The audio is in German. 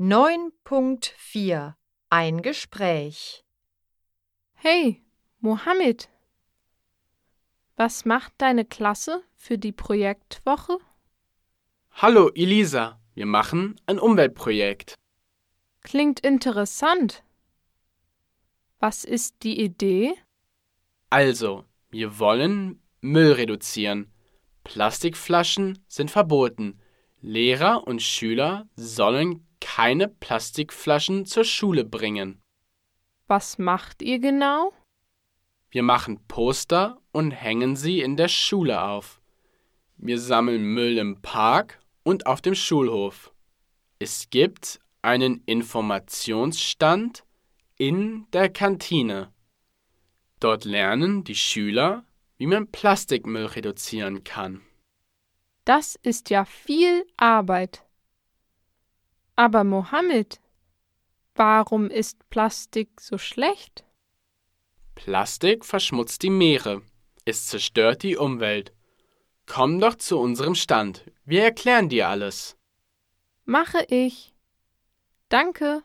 9.4 Ein Gespräch Hey, Mohammed. Was macht deine Klasse für die Projektwoche? Hallo Elisa, wir machen ein Umweltprojekt. Klingt interessant. Was ist die Idee? Also, wir wollen Müll reduzieren. Plastikflaschen sind verboten. Lehrer und Schüler sollen keine Plastikflaschen zur Schule bringen. Was macht ihr genau? Wir machen Poster und hängen sie in der Schule auf. Wir sammeln Müll im Park und auf dem Schulhof. Es gibt einen Informationsstand in der Kantine. Dort lernen die Schüler, wie man Plastikmüll reduzieren kann. Das ist ja viel Arbeit. Aber Mohammed, warum ist Plastik so schlecht? Plastik verschmutzt die Meere. Es zerstört die Umwelt. Komm doch zu unserem Stand. Wir erklären dir alles. Mache ich. Danke.